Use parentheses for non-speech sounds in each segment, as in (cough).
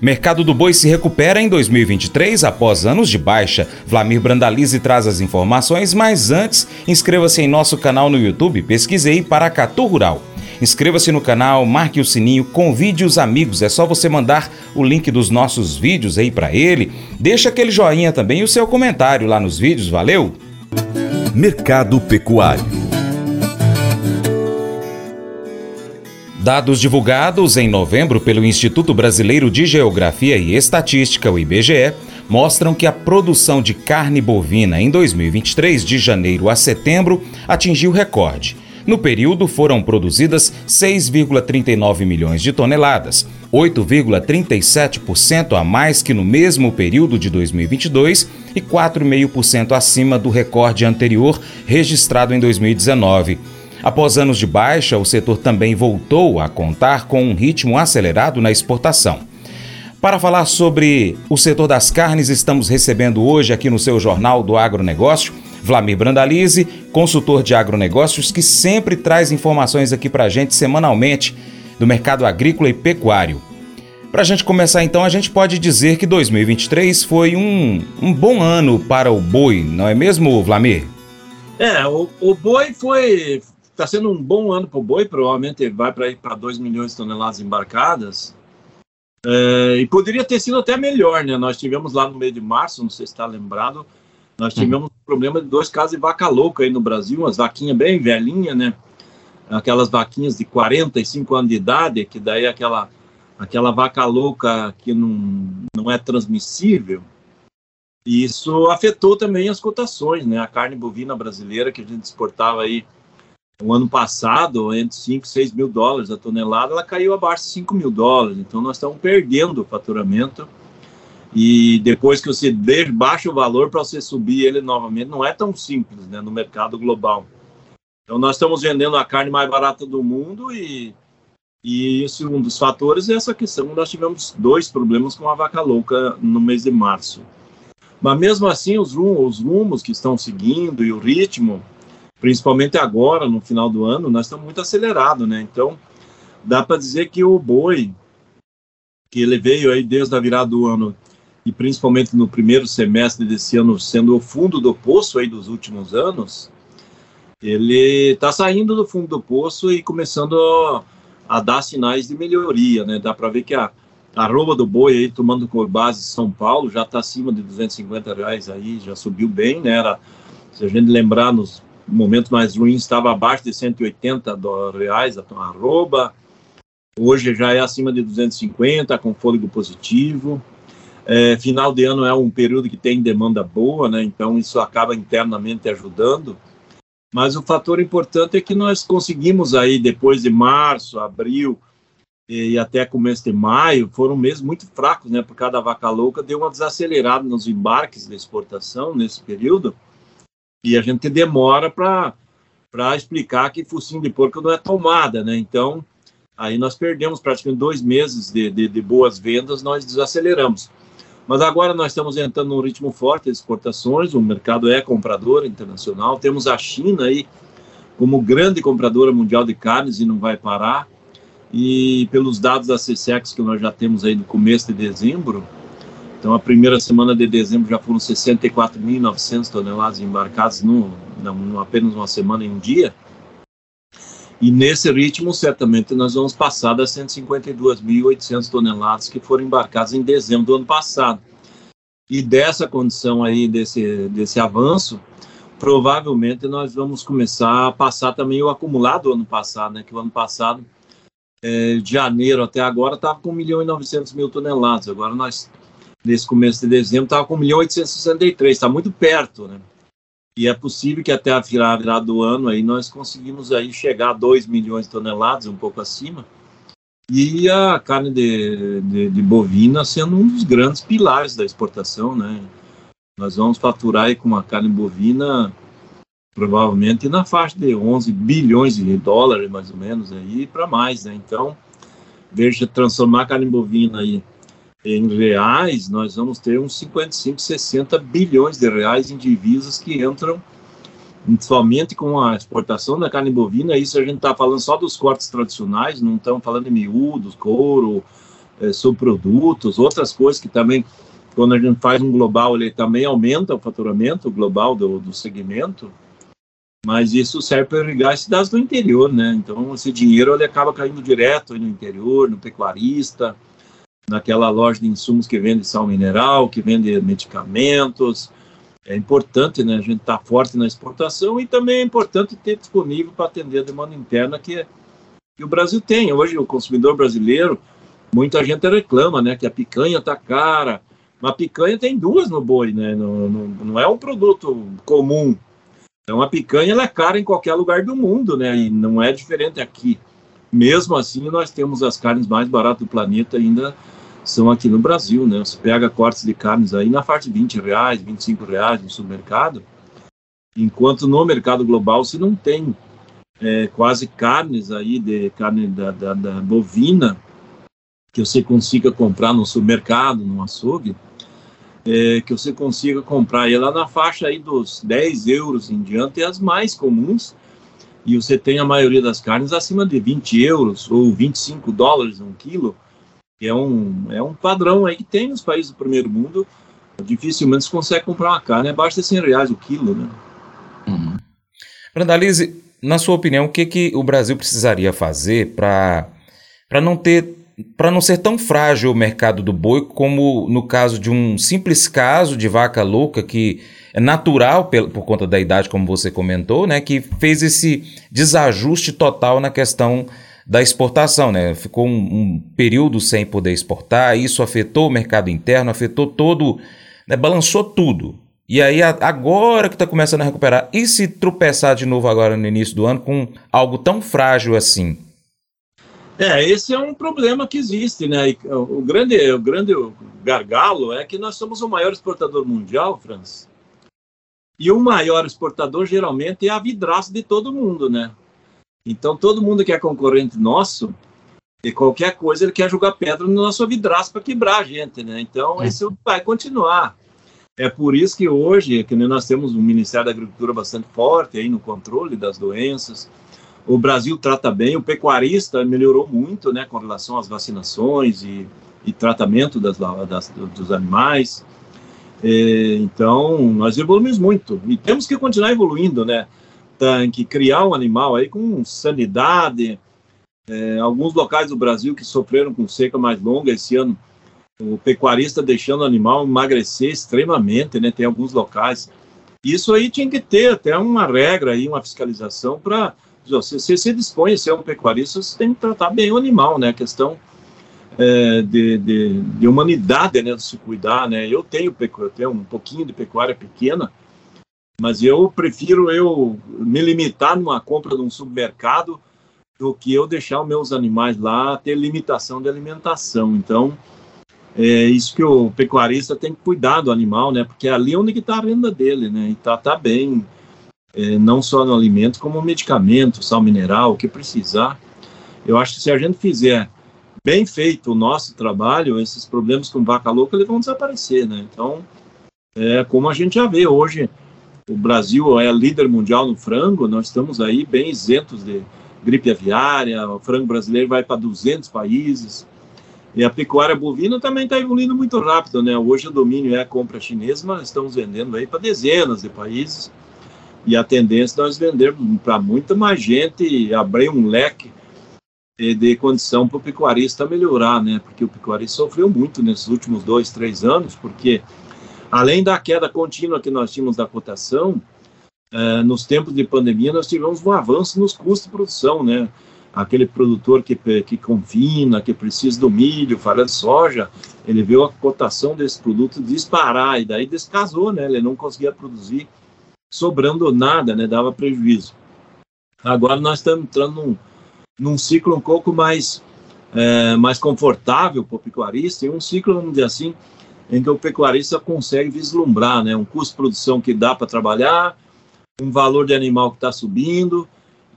Mercado do boi se recupera em 2023 após anos de baixa. Vlamir Brandalize traz as informações, mas antes, inscreva-se em nosso canal no YouTube, pesquisei Paracatu Rural. Inscreva-se no canal, marque o sininho, convide os amigos. É só você mandar o link dos nossos vídeos aí para ele. Deixa aquele joinha também e o seu comentário lá nos vídeos, valeu? Mercado Pecuário Dados divulgados em novembro pelo Instituto Brasileiro de Geografia e Estatística, o IBGE, mostram que a produção de carne bovina em 2023, de janeiro a setembro, atingiu recorde. No período foram produzidas 6,39 milhões de toneladas, 8,37% a mais que no mesmo período de 2022 e 4,5% acima do recorde anterior registrado em 2019. Após anos de baixa, o setor também voltou a contar com um ritmo acelerado na exportação. Para falar sobre o setor das carnes, estamos recebendo hoje aqui no seu Jornal do Agronegócio Vlamir Brandalize, consultor de agronegócios, que sempre traz informações aqui para a gente semanalmente do mercado agrícola e pecuário. Para a gente começar então, a gente pode dizer que 2023 foi um, um bom ano para o boi, não é mesmo, Vlamir? É, o, o boi foi, está sendo um bom ano para o boi, provavelmente vai para ir para 2 milhões de toneladas embarcadas. É, e poderia ter sido até melhor, né? Nós tivemos lá no mês de março, não sei se está lembrado, nós tivemos um problema de dois casos de vaca louca aí no Brasil, umas vaquinhas bem velhinhas, né? Aquelas vaquinhas de 45 anos de idade, que daí aquela, aquela vaca louca que não, não é transmissível. E isso afetou também as cotações, né? A carne bovina brasileira que a gente exportava aí o ano passado, entre 5 e 6 mil dólares a tonelada, ela caiu abaixo de 5 mil dólares. Então, nós estamos perdendo o faturamento. E depois que você baixa o valor para você subir ele novamente, não é tão simples né, no mercado global. Então, nós estamos vendendo a carne mais barata do mundo e, e esse, um dos fatores é essa questão. Nós tivemos dois problemas com a vaca louca no mês de março. Mas mesmo assim, os, os rumos que estão seguindo e o ritmo principalmente agora, no final do ano, nós estamos muito acelerados, né? Então, dá para dizer que o boi, que ele veio aí desde a virada do ano, e principalmente no primeiro semestre desse ano, sendo o fundo do poço aí dos últimos anos, ele está saindo do fundo do poço e começando a, dar sinais de melhoria, né? Dá para ver que a, arroba do boi aí, tomando por base São Paulo, já está acima de 250 reais aí, já subiu bem, né? Era, se a gente lembrar, nos momentos mais ruins estava abaixo de 180 reais a arroba, hoje já é acima de 250, com fôlego positivo. É, final de ano é um período que tem demanda boa, né? então isso acaba internamente ajudando. Mas o fator importante é que nós conseguimos aí, depois de março, abril e até começo de maio, foram meses muito fracos, né? Por cada vaca louca deu uma desacelerada nos embarques de exportação nesse período. E a gente demora para explicar que focinho de porco não é tomada, né? Então, aí nós perdemos praticamente dois meses de, de, de boas vendas, nós desaceleramos. Mas agora nós estamos entrando num ritmo forte de exportações, o mercado é comprador internacional, temos a China aí como grande compradora mundial de carnes e não vai parar. E pelos dados da CSEX que nós já temos aí no começo de dezembro, então, a primeira semana de dezembro já foram 64.900 toneladas embarcadas, no, apenas uma semana em um dia. E nesse ritmo, certamente, nós vamos passar das 152.800 toneladas que foram embarcadas em dezembro do ano passado. E dessa condição aí, desse, desse avanço, provavelmente nós vamos começar a passar também o acumulado do ano passado, né? Que o ano passado, é, de janeiro até agora, estava com 1 milhão e 900 mil toneladas. Agora nós nesse começo de dezembro, estava com 1 milhão 863, está muito perto, né? E é possível que até a virada do ano aí nós conseguimos aí chegar a 2 milhões de toneladas, um pouco acima. E a carne de, de, de, bovina sendo um dos grandes pilares da exportação, né? Nós vamos faturar aí com a carne bovina provavelmente na faixa de 11 bilhões de dólares, mais ou menos, aí para mais, né? Então, veja, transformar a carne bovina aí em reais, nós vamos ter uns 55, 60 bilhões de reais em divisas que entram somente com a exportação da carne bovina. Isso a gente está falando só dos cortes tradicionais, não estamos falando de miúdos, couro, é, subprodutos, outras coisas que também, quando a gente faz um global, ele também aumenta o faturamento global do, do segmento, mas isso serve para irrigar as cidades do interior, né? Então, esse dinheiro ele acaba caindo direto no interior, no pecuarista, naquela loja de insumos que vende sal mineral, que vende medicamentos. É importante, né? A gente estar tá forte na exportação e também é importante ter disponível para atender a demanda interna que, que o Brasil tem. Hoje, o consumidor brasileiro, muita gente reclama, né? Que a picanha está cara. Uma picanha tem duas no boi, né? Não, não, não é um produto comum então a picanha ela é cara em qualquer lugar do mundo, né? E não é diferente aqui. Mesmo assim, nós temos as carnes mais baratas do planeta ainda são aqui no Brasil, né? Você pega cortes de carnes aí na faixa de 20 reais, 25 reais no supermercado, enquanto no mercado global se não tem é, quase carnes aí de carne da, da, da bovina que você consiga comprar no supermercado, no açougue, é, que você consiga comprar ela na faixa aí dos 10 euros em diante, é as mais comuns, e você tem a maioria das carnes acima de 20 euros ou 25 dólares um quilo, é um, é um padrão aí que tem nos países do primeiro mundo, dificilmente você consegue comprar uma carne abaixo de 100 reais o quilo, né? Uhum. Na sua opinião, o que, que o Brasil precisaria fazer para não ter para não ser tão frágil o mercado do boi como no caso de um simples caso de vaca louca que é natural por, conta da idade, como você comentou, né, que fez esse desajuste total na questão da exportação, né? Ficou um, um período sem poder exportar, isso afetou o mercado interno, afetou todo, né, balançou tudo. E aí agora que está começando a recuperar, e se tropeçar de novo agora no início do ano com algo tão frágil assim? É, esse é um problema que existe, né? O grande, o grande gargalo é que nós somos o maior exportador mundial, Franz. E o maior exportador geralmente é a vidraça de todo mundo, né? Então todo mundo que é concorrente nosso, e qualquer coisa ele quer jogar pedra no nosso vidraça para quebrar a gente, né? Então é. isso vai continuar. É por isso que hoje, que nós temos um Ministério da Agricultura bastante forte aí no controle das doenças, o Brasil trata bem, o pecuarista melhorou muito, né, com relação às vacinações e, e tratamento das, das, dos animais. É, então, nós evoluímos muito e temos que continuar evoluindo, né? Tem que criar um animal aí com sanidade. É, alguns locais do Brasil que sofreram com seca mais longa esse ano, o pecuarista deixando o animal emagrecer extremamente, né? Tem alguns locais. Isso aí tinha que ter até uma regra aí, uma fiscalização para você, você se dispõe a ser um pecuarista, você tem que tratar bem o animal, né? A questão é, de, de, de, humanidade, né? De se cuidar, né? Eu tenho, eu tenho um pouquinho de pecuária pequena, mas eu prefiro eu me limitar numa compra de um supermercado do que eu deixar os meus animais lá ter limitação de alimentação. Então, é isso que o pecuarista tem que cuidar do animal, né? Porque é ali onde está a renda dele, né? E tratar tá bem, é, não só no alimento, como medicamento, sal mineral, o que precisar. Eu acho que se a gente fizer bem feito o nosso trabalho, esses problemas com vaca louca eles vão desaparecer, né? Então, é como a gente já vê hoje, o Brasil é líder mundial no frango, nós estamos aí bem isentos de gripe aviária, o frango brasileiro vai para 200 países, e a pecuária bovina também está evoluindo muito rápido, né? Hoje o domínio é a compra chinesa, mas estamos vendendo aí para dezenas de países, e a tendência é nós vendermos para muita mais gente e abrir um leque de condição para o pecuarista melhorar, né? Porque o pecuarista sofreu muito nesses últimos dois, três anos, porque além da queda contínua que nós tínhamos da cotação, eh, nos tempos de pandemia nós tivemos um avanço nos custos de produção, né? Aquele produtor que, que confina, que precisa do milho, farelo de soja, ele viu a cotação desse produto disparar e daí descasou, né? Ele não conseguia produzir sobrando nada, né? Dava prejuízo. Agora nós estamos entrando num, num ciclo um pouco mais, é, mais confortável para o pecuarista, e um ciclo, vamos dizer assim, em que o pecuarista consegue vislumbrar né, um custo de produção que dá para trabalhar, um valor de animal que está subindo,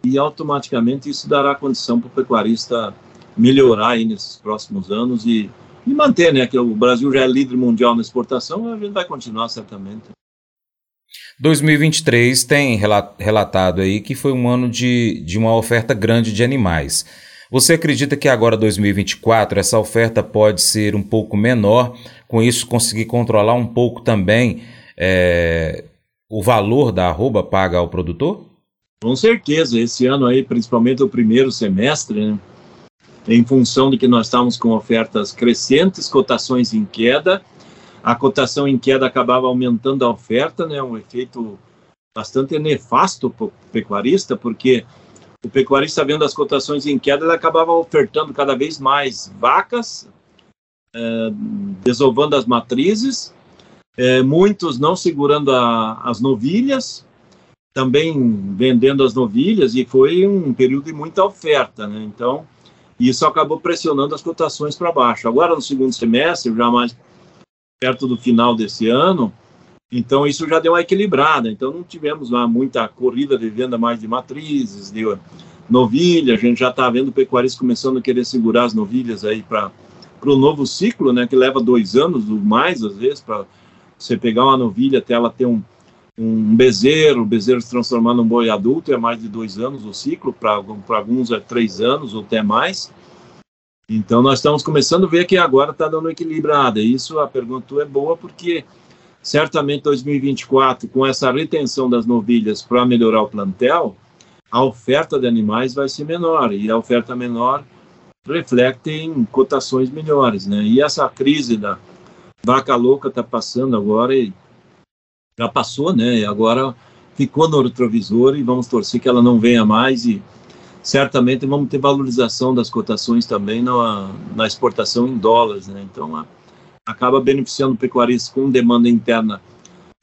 e automaticamente isso dará condição para o pecuarista melhorar aí nesses próximos anos e, e manter, né, que o Brasil já é líder mundial na exportação, a gente vai continuar certamente. 2023 tem relatado aí que foi um ano de, de uma oferta grande de animais. Você acredita que agora 2024 essa oferta pode ser um pouco menor, com isso conseguir controlar um pouco também é, o valor da arroba paga ao produtor? Com certeza, esse ano aí, principalmente o primeiro semestre, né, em função de que nós estávamos com ofertas crescentes, cotações em queda, a cotação em queda acabava aumentando a oferta, né, um efeito bastante nefasto para o pecuarista, porque o pecuarista vendo as cotações em queda, ele acabava ofertando cada vez mais vacas, é, desovando as matrizes, é, muitos não segurando a, as novilhas, também vendendo as novilhas, e foi um período de muita oferta, né? Então, isso acabou pressionando as cotações para baixo. Agora, no segundo semestre, já mais perto do final desse ano, então isso já deu uma equilibrada. Então não tivemos lá muita corrida de venda mais de matrizes, de novilha. A gente já está vendo pecuaristas começando a querer segurar as novilhas aí para o novo ciclo, né? Que leva dois anos ou mais às vezes para você pegar uma novilha até ela ter um, um bezerro, o bezerro se transformar num boi adulto é mais de dois anos o ciclo, para alguns é três anos ou até mais. Então nós estamos começando a ver que agora está dando equilibrada. Isso a pergunta é boa porque certamente 2024 com essa retenção das novilhas para melhorar o plantel, a oferta de animais vai ser menor e a oferta menor reflete em cotações melhores, né? E essa crise da vaca louca está passando agora e já passou, né? E agora ficou no retrovisor e vamos torcer que ela não venha mais e certamente vamos ter valorização das cotações também na, na exportação em dólares, né? Então a, acaba beneficiando o pecuarista com demanda interna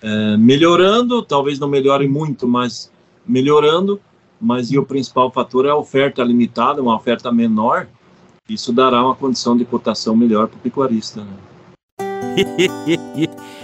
é, melhorando, talvez não melhore muito, mas melhorando, mas e o principal fator é a oferta limitada, uma oferta menor, isso dará uma condição de cotação melhor para o pecuarista, né? (laughs)